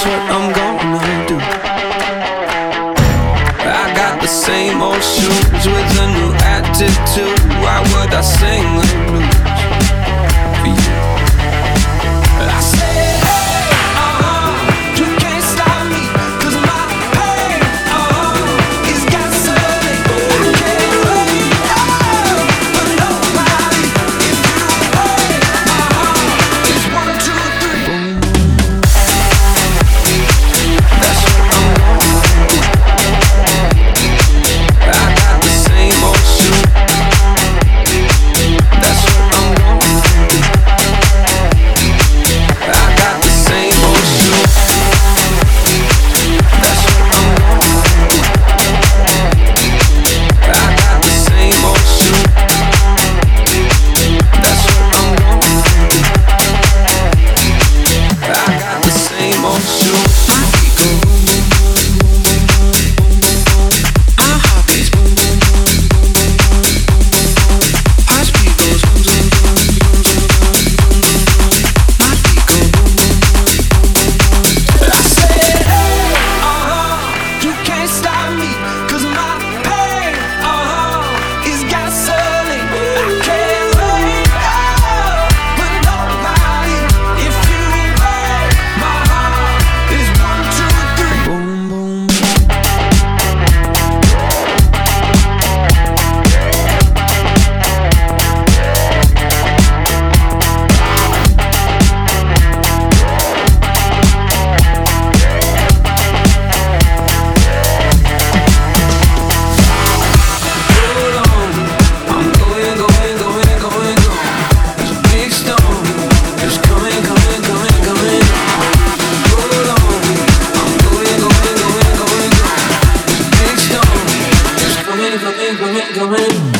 that's what I'm gonna do. I got the same old shoes with a new attitude. Why would I sing? go in, go in, go in, go in.